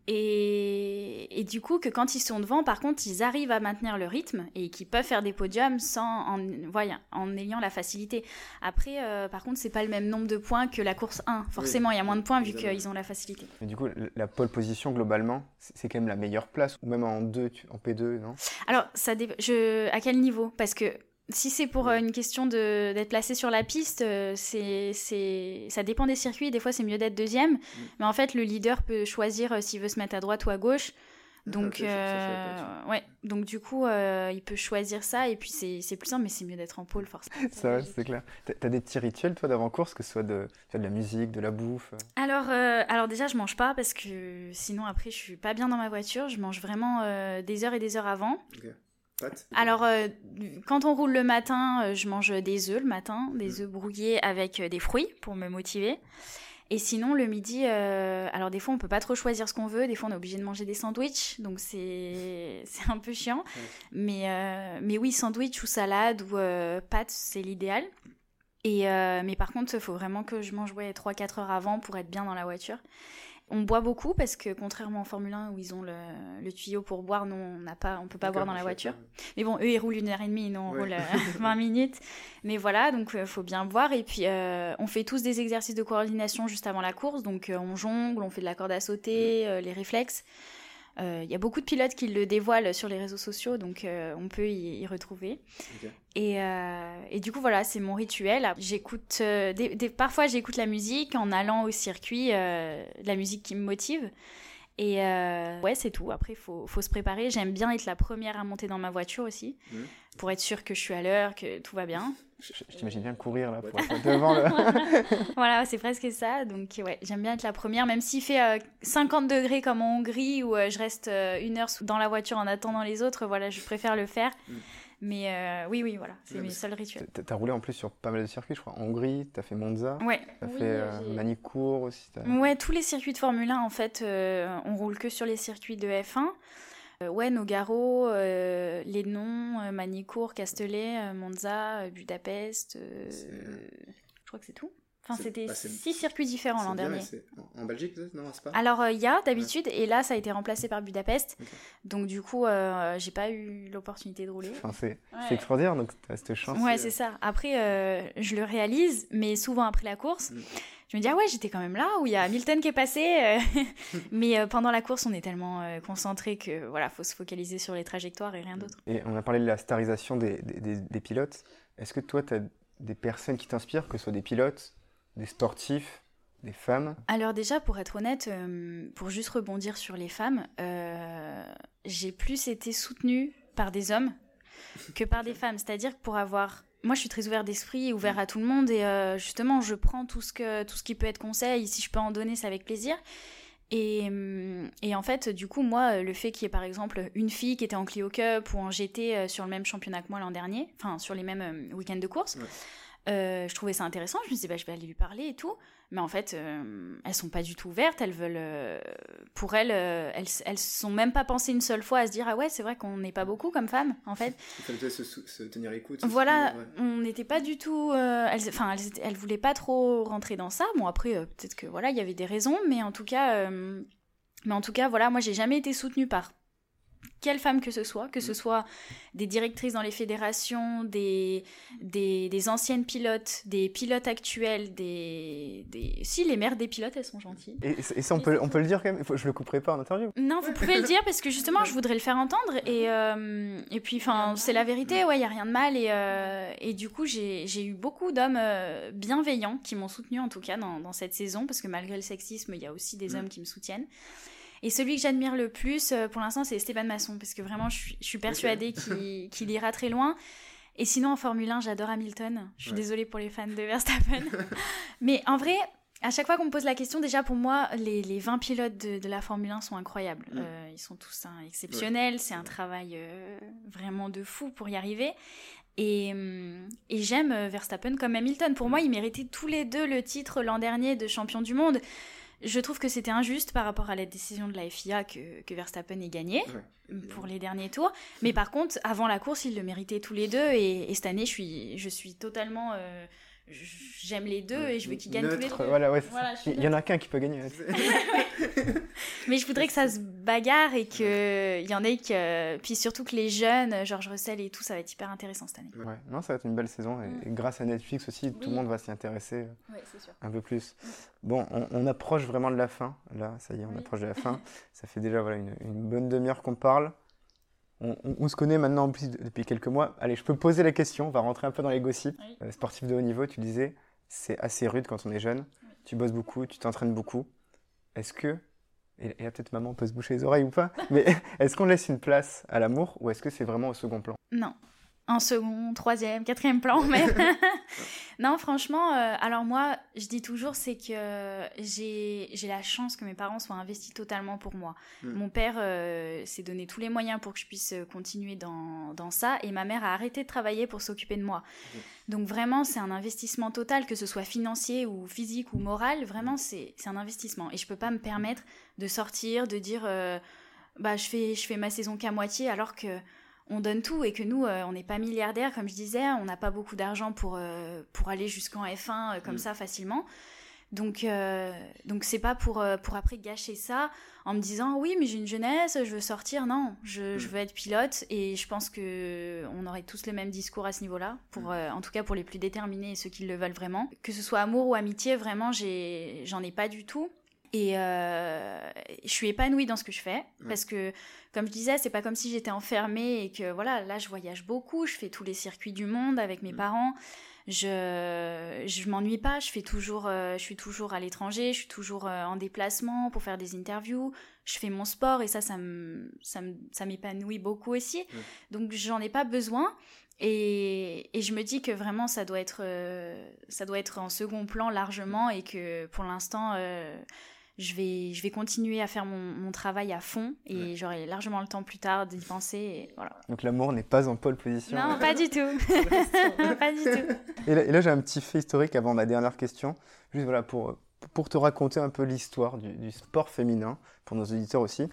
et, et, du coup, que quand ils sont devant, par contre, ils arrivent à maintenir le rythme et qu'ils peuvent faire des podiums sans, en, voyant, en ayant la facilité. Après, euh, par contre, c'est pas le même nombre de points que la course 1. Forcément, il y a moins de points vu qu'ils ont la facilité. Mais du coup, la pole position, globalement, c'est quand même la meilleure place, ou même en, deux, en P2, non? Alors, ça je, à quel niveau? Parce que si c'est pour euh, une question d'être placé sur la piste, euh, c'est, ça dépend des circuits. Des fois, c'est mieux d'être deuxième. Mm. Mais en fait, le leader peut choisir euh, s'il veut se mettre à droite ou à gauche. Donc, ouais. Donc, du coup, il peut choisir ça. Et puis, c'est plus simple, mais c'est mieux d'être en pôle, forcément. ça, c'est clair. T'as des petits rituels, toi, d'avant-course, que ce soit de, de la musique, de la bouffe alors, alors, déjà, je mange pas parce que sinon, après, je suis pas bien dans ma voiture. Je mange vraiment des heures et des heures avant. Alors, euh, quand on roule le matin, euh, je mange des œufs le matin, des mm. œufs brouillés avec euh, des fruits pour me motiver. Et sinon, le midi, alors des fois, on peut pas trop choisir ce qu'on veut. Des fois, on est obligé de manger des sandwichs, donc c'est un peu chiant. Mais, mais oui, sandwich ou salade ou pâtes, c'est l'idéal. Et mais par contre, il faut vraiment que je mange ouais, 3-4 heures avant pour être bien dans la voiture. On boit beaucoup parce que contrairement en Formule 1 où ils ont le, tuyau pour boire, nous on n'a pas, on peut pas boire dans la voiture. Mais bon, eux ils roulent une heure et demie, nous on roule 20 euh, minutes. Mais voilà, donc il euh, faut bien boire. Et puis euh, on fait tous des exercices de coordination juste avant la course, donc on jongle, on fait de la corde à sauter, les réflexes. Il euh, y a beaucoup de pilotes qui le dévoilent sur les réseaux sociaux, donc euh, on peut y, retrouver. Et, euh, et, du coup, voilà, c'est mon rituel. J'écoute, des, parfois j'écoute la musique en allant au circuit, la musique qui me motive. Et ouais, c'est tout. Après, il faut, faut, se préparer. J'aime bien être la première à monter dans ma voiture aussi, mmh. pour être sûr que je suis à l'heure, que tout va bien. Je, t'imagine bien courir là pour être devant le. voilà, c'est presque ça. Donc, ouais, j'aime bien être la première, même s'il fait 50 euh, degrés comme en Hongrie où euh, je reste euh, une heure dans la voiture en attendant les autres. Voilà, je préfère le faire. Mm. Mais oui, oui, voilà, c'est mes seuls rituels. T'as roulé en plus sur pas mal de circuits, je crois. En Hongrie, t'as fait Monza. Ouais. T'as fait Manicourt aussi. Ouais, tous les circuits de Formule 1, en fait, on roule que sur les circuits de F1. Euh, ouais, Nogaro, euh, les noms, euh, Manicourt, Castellet, Monza, Budapest. je crois que c'est tout. Enfin, c'était bah, six circuits différents l'an dernier. En Belgique, non, c'est pas? Alors, il y a d'habitude, et là, ça a été remplacé par Budapest. Donc, du coup, j'ai pas eu l'opportunité de rouler. Enfin, c'est extraordinaire, donc tu as cette chance. Ouais, c'est ça. Après, je le réalise, mais souvent après la course. Mm je me dis ah ouais j'étais quand même là où il y a Hamilton qui est passé euh. mais euh, pendant la course on est tellement euh, concentré que voilà faut se focaliser sur les trajectoires et rien d'autre et on a parlé de la starisation des, des, pilotes est-ce que toi tu as des personnes qui t'inspirent que ce soit des pilotes des sportifs des femmes? Alors déjà, pour être honnête, pour juste rebondir sur les femmes, j'ai plus été soutenue par des hommes que par des femmes. C'est-à-dire que pour avoir moi, je suis très ouvert d'esprit, ouvert à tout le monde, et euh, justement, je prends tout ce que tout ce qui peut être conseil. Si je peux en donner, c'est avec plaisir. Et, et, en fait, du coup, moi, le fait qu'il y ait par exemple une fille qui était en Clio Cup ou en GT sur le même championnat que moi l'an dernier, enfin sur les mêmes week-ends de course, je trouvais ça intéressant. Je me disais, bah, je vais aller lui parler et tout mais en fait, euh, elles sont pas du tout ouvertes. Elles veulent, euh, pour elles, euh, elles, elles sont même pas pensées une seule fois à se dire ah ouais, c'est vrai qu'on n'est pas beaucoup comme femmes, en fait. Se, se, tenir écoute. Voilà, on n'était pas du tout. elles, enfin, elles, elles, voulaient pas trop rentrer dans ça. Bon après, peut-être que voilà, il y avait des raisons, mais en tout cas, mais en tout cas, voilà, moi j'ai jamais été soutenue par quelle femme que ce soit, que ce mm. soit des directrices dans les fédérations, des, des, anciennes pilotes, des pilotes actuels, des, des... Si, les mères des pilotes, elles sont gentilles. Et, ça, on peut, on peut le dire quand même Je le couperai pas en interview Non, vous pouvez le dire parce que justement, je voudrais le faire entendre. Et, euh, et puis, enfin, c'est la vérité, ouais, il n'y a rien de mal. Et, euh, et du coup, j'ai eu beaucoup d'hommes euh, bienveillants qui m'ont soutenu en tout cas dans, dans, cette saison, parce que malgré le sexisme, il y a aussi des mm. hommes qui me soutiennent. Et celui que j'admire le plus, euh, pour l'instant, c'est Stéphane Masson, parce que vraiment, je suis, persuadée qu'il ira très loin. Et sinon, en Formule 1, j'adore Hamilton. Je suis désolée pour les fans de Verstappen. Mais en vrai, à chaque fois qu'on me pose la question, déjà pour moi, les, les 20 pilotes de, la Formule 1 sont incroyables. Euh, ils sont tous hein, exceptionnels. C'est un travail euh, vraiment de fou pour y arriver. Et, et j'aime Verstappen comme Hamilton. Pour moi, ils méritaient tous les deux le titre l'an dernier de champion du monde. Je trouve que c'était injuste par rapport à la décision de la FIA que, que Verstappen ait gagné pour les derniers tours. Mais par contre, avant la course, ils le méritaient tous les deux. Et, cette année, je suis, je suis totalement. Euh, j'aime les deux et je veux qu'ils gagnent tous les deux. Voilà, ouais, il y en a qu'un qui peut gagner. Mais je voudrais que ça se bagarre et qu'il y en ait que. Puis surtout que les jeunes, George Russell et tout, ça va être hyper intéressant cette année. Ouais, non, ça va être une belle saison et, grâce à Netflix aussi, tout le monde va s'y intéresser un peu plus. Bon, on, approche vraiment de la fin. Là, ça y est, on approche de la fin. ça fait déjà voilà, une, une bonne demi-heure qu'on parle. On, se connaît maintenant depuis quelques mois. Allez, je peux poser la question, on va rentrer un peu dans les gossips. Euh, sportif de haut niveau, tu disais, c'est assez rude quand on est jeune. Tu bosses beaucoup, tu t'entraînes beaucoup. Est-ce que, et, là peut-être maman peut se boucher les oreilles ou pas, mais est-ce qu'on laisse une place à l'amour ou est-ce que c'est vraiment au second plan? Non, en second, troisième, quatrième plan même. non, franchement, euh, alors moi, je dis toujours, c'est que j'ai la chance que mes parents soient investis totalement pour moi. Hmm. Mon père euh, s'est donné tous les moyens pour que je puisse continuer dans, dans, ça, et ma mère a arrêté de travailler pour s'occuper de moi. Donc vraiment, c'est un investissement total, que ce soit financier ou physique ou moral, vraiment, c'est un investissement. Et je peux pas me permettre de sortir, de dire, euh, bah, je fais, je fais ma saison qu'à moitié, alors que on donne tout et que nous, euh, on n'est pas milliardaires, comme je disais, on n'a pas beaucoup d'argent pour, euh, pour aller jusqu'en F1 euh, comme mm. ça facilement. Donc, donc c'est pas pour, pour après gâcher ça en me disant oui, mais j'ai une jeunesse, je veux sortir. Non, je, je, mm. veux être pilote et je pense que on aurait tous le même discours à ce niveau-là, pour, mm. en tout cas pour les plus déterminés et ceux qui le veulent vraiment. Que ce soit amour ou amitié, vraiment, j'en ai pas du tout. Et euh, je suis épanouie dans ce que je fais parce que, comme je disais, c'est pas comme si j'étais enfermée et que voilà, là je voyage beaucoup, je fais tous les circuits du monde avec mes mm. parents. Je je m'ennuie pas, je fais toujours, euh, je suis toujours à l'étranger, je suis toujours euh, en déplacement pour faire des interviews. Je fais mon sport et ça, ça me ça m'épanouit beaucoup aussi. Donc j'en ai pas besoin. Et, et, je me dis que vraiment ça doit être ça doit être en second plan largement et que pour l'instant je vais, je vais continuer à faire mon, travail à fond et j'aurai largement le temps plus tard d'y penser. Et voilà. Donc l'amour n'est pas en pole position. Non, pas du tout. pas du tout. Et là, j'ai un petit fait historique avant ma dernière question. Juste voilà, pour, pour te raconter un peu l'histoire du, sport féminin, pour nos auditeurs aussi.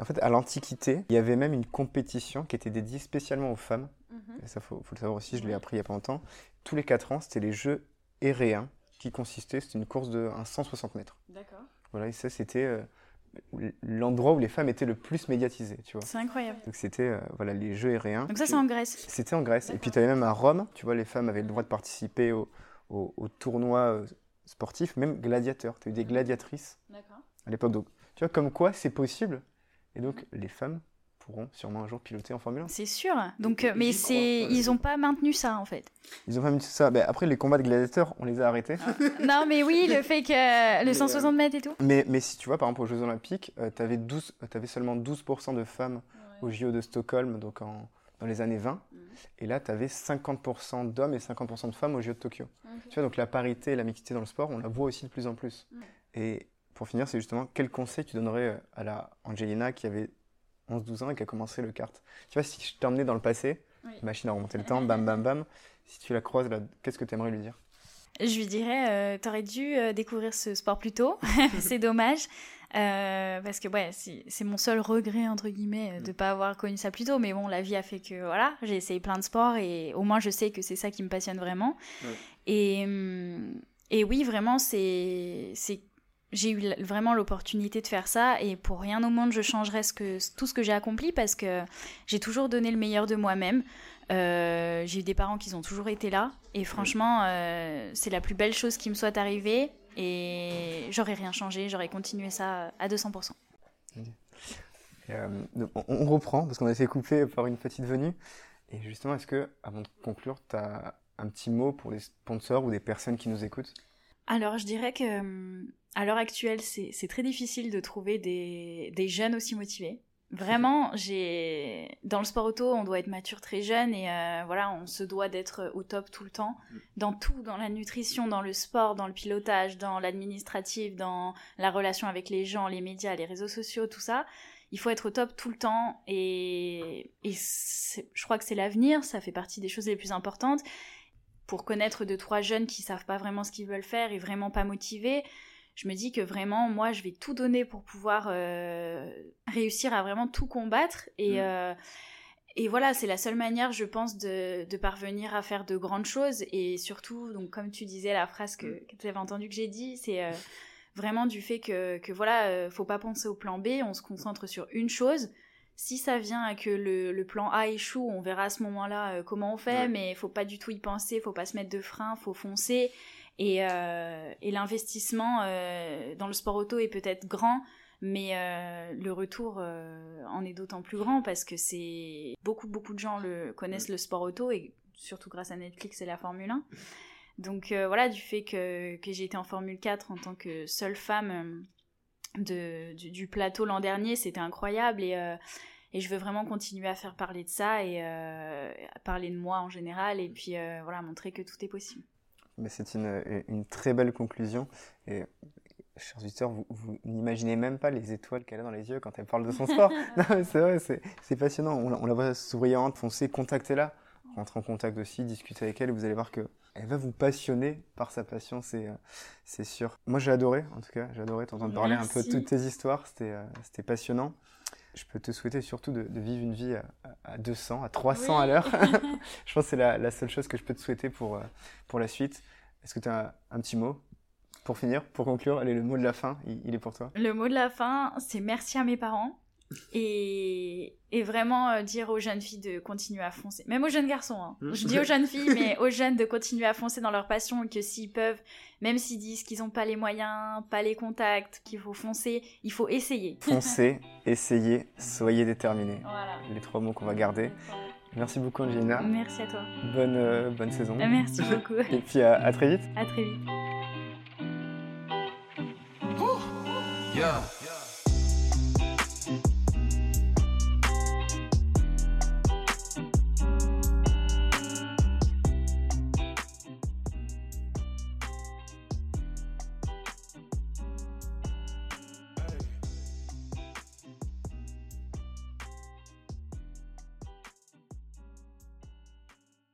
En fait, à l'Antiquité, il y avait même une compétition qui était dédiée spécialement aux femmes. Mhm. Et ça, faut, faut le savoir aussi, je l'ai appris il n'y a pas longtemps. Tous les 4 ans, c'était les Jeux Héréens qui consistaient, c'était une course de 160 mètres. D'accord. Voilà, et ça, c'était euh, l'endroit où les femmes étaient le plus médiatisées, tu vois. C'est incroyable. Donc c'était euh, voilà les Jeux aériens. Donc ça c'est en Grèce. C'était en Grèce. Et puis tu avais même à Rome, tu vois, les femmes avaient le droit de participer au, au, tournoi euh, sportif, même gladiateurs. Tu as eu des gladiatrices à l'époque. Donc tu vois comme quoi c'est possible. Et donc les femmes pourront sûrement un jour piloter en Formule 1. C'est sûr. Donc, euh, mais c'est, ils n'ont pas maintenu ça en fait. Ils ont pas maintenu ça. Ben, après, les combats de gladiateurs, on les a arrêtés. Ah. non, mais oui, le fait que le 160 euh, mètres et tout. Mais, mais si tu vois, par exemple, aux Jeux Olympiques, euh, tu avais, avais, seulement 12% de femmes au JO de Stockholm, donc en, dans les années 20. Mm. Et là, tu avais 50% d'hommes et 50% de femmes au JO de Tokyo. Tu vois, donc la parité et la mixité dans le sport, on la voit aussi de plus en plus. Mm. Et pour finir, c'est justement quel conseil tu donnerais à la Angelina qui avait 11-12 ans et qui a commencé le kart Tu vois, si je t'emmenais dans le passé, machine à remonter le temps, bam bam bam, si tu la croises, là, qu'est-ce que tu aimerais lui dire? Je lui dirais, euh, t'aurais dû euh, découvrir ce sport plus tôt. c'est dommage. Euh, parce que ouais, c'est mon seul regret, entre guillemets, de ne pas avoir connu ça plus tôt. Mais bon, la vie a fait que voilà, j'ai essayé plein de sports et au moins je sais que c'est ça qui me passionne vraiment. Et, hum, et oui, vraiment, c'est j'ai eu vraiment l'opportunité de faire ça et pour rien au monde je changerais ce que, tout ce que j'ai accompli parce que j'ai toujours donné le meilleur de moi-même. Euh, j'ai eu des parents qui ont toujours été là et franchement euh, c'est la plus belle chose qui me soit arrivée et j'aurais rien changé, j'aurais continué ça à 200%. Euh, on reprend parce qu'on a été coupé par une petite venue et justement est-ce que avant de conclure tu as un petit mot pour les sponsors ou des personnes qui nous écoutent? Alors, je dirais que hum, à l'heure actuelle, c'est très difficile de trouver des, des jeunes aussi motivés. Vraiment, j'ai dans le sport auto, on doit être mature très jeune et euh, voilà, on se doit d'être au top tout le temps, mm. dans tout, dans la nutrition, dans le sport, dans le pilotage, dans l'administratif, dans la relation avec les gens, les médias, les réseaux sociaux, tout ça. Il faut être au top tout le temps et, et je crois que c'est l'avenir, ça fait partie des choses les plus importantes pour connaître deux trois jeunes qui savent pas vraiment ce qu'ils veulent faire et vraiment pas motivés je me dis que vraiment moi je vais tout donner pour pouvoir euh, réussir à vraiment tout combattre et mm. euh, et voilà, c'est la seule manière, je pense, de, de, parvenir à faire de grandes choses. Et surtout, donc comme tu disais, la phrase que, mm. que tu avais entendue que j'ai dit, c'est euh, vraiment du fait que, que voilà, faut pas penser au plan B, on se concentre sur une chose. Si ça vient à que le, le, plan A échoue, on verra à ce moment-là comment on fait, mais il faut pas du tout y penser, faut pas se mettre de frein, faut foncer. Et, euh, et l'investissement euh, dans le sport auto est peut-être grand, mais le retour en est d'autant plus grand parce que c'est beaucoup beaucoup de gens le connaissent le sport auto et surtout grâce à Netflix et la Formule 1. Donc voilà, du fait que, que j'ai été en Formule 4 en tant que seule femme de, du, plateau l'an dernier, c'était incroyable et, euh, et, je veux vraiment continuer à faire parler de ça et euh, à parler de moi en général et puis euh, voilà, montrer que tout est possible. Mais c'est une, une, très belle conclusion et chers auditeurs, vous, vous n'imaginez même pas les étoiles qu'elle a dans les yeux quand elle parle de son sport. c'est vrai, c'est passionnant. On, on, la voit souriante, foncée, contactez-la, rentre en contact aussi, discutez avec elle vous allez voir que elle va vous passionner par sa passion, c'est euh, c'est sûr. Moi, j'ai adoré, en tout cas, j'ai adoré t'entendre parler un peu de toutes tes histoires, c'était euh, c'était passionnant. Je peux te souhaiter surtout de, vivre une vie à, 200, à 300 à l'heure. je pense que c'est la, la, seule chose que je peux te souhaiter pour, euh, pour la suite. Est-ce que tu as un, petit mot pour finir, pour conclure? Allez, le mot de la fin, il est pour toi. Le mot de la fin, c'est merci à mes parents et, et vraiment euh, dire aux jeunes filles de continuer à foncer. Même aux jeunes garçons. Hein. Mmh. Je dis aux jeunes filles, mais aux jeunes de continuer à foncer dans leur passion et que s'ils peuvent, même s'ils disent qu'ils n'ont pas les moyens, pas les contacts, qu'il faut foncer, il faut essayer. Foncez, essayez, soyez déterminés. Voilà. Les trois mots qu'on va garder. Merci beaucoup Angelina. Merci à toi. Bonne, euh, bonne saison. Merci beaucoup. et puis à, à, très vite. À très vite.